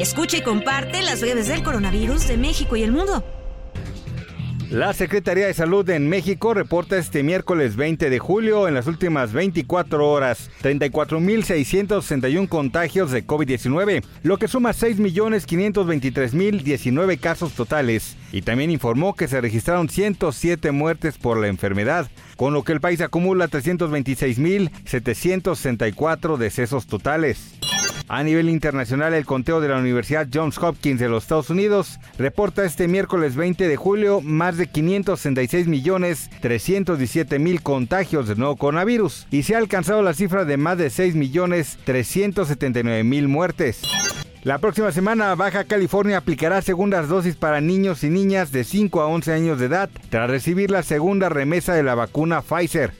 Escucha y comparte las redes del coronavirus de México y el mundo. La Secretaría de Salud en México reporta este miércoles 20 de julio en las últimas 24 horas 34.661 contagios de COVID-19, lo que suma 6.523.019 casos totales. Y también informó que se registraron 107 muertes por la enfermedad, con lo que el país acumula 326.764 decesos totales. A nivel internacional, el conteo de la Universidad Johns Hopkins de los Estados Unidos reporta este miércoles 20 de julio más de 566 millones 317 mil contagios de nuevo coronavirus y se ha alcanzado la cifra de más de 6 millones 379 mil muertes. La próxima semana Baja California aplicará segundas dosis para niños y niñas de 5 a 11 años de edad tras recibir la segunda remesa de la vacuna Pfizer.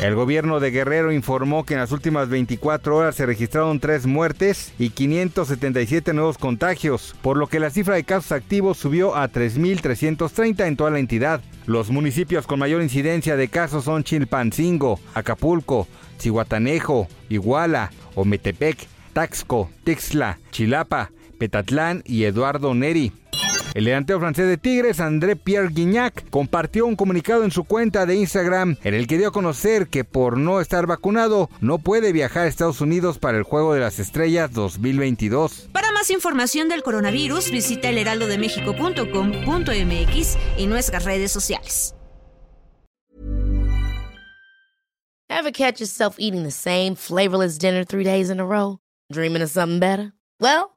El gobierno de Guerrero informó que en las últimas 24 horas se registraron 3 muertes y 577 nuevos contagios, por lo que la cifra de casos activos subió a 3.330 en toda la entidad. Los municipios con mayor incidencia de casos son Chilpancingo, Acapulco, Cihuatanejo, Iguala, Ometepec, Taxco, Tixla, Chilapa, Petatlán y Eduardo Neri. El delantero francés de Tigres, André Pierre Guignac, compartió un comunicado en su cuenta de Instagram en el que dio a conocer que por no estar vacunado no puede viajar a Estados Unidos para el Juego de las Estrellas 2022. Para más información del coronavirus, visita elheraldodemexico.com.mx y nuestras redes sociales. Ever catch yourself eating the same flavorless dinner three days in a row? Dreaming of something better? Well,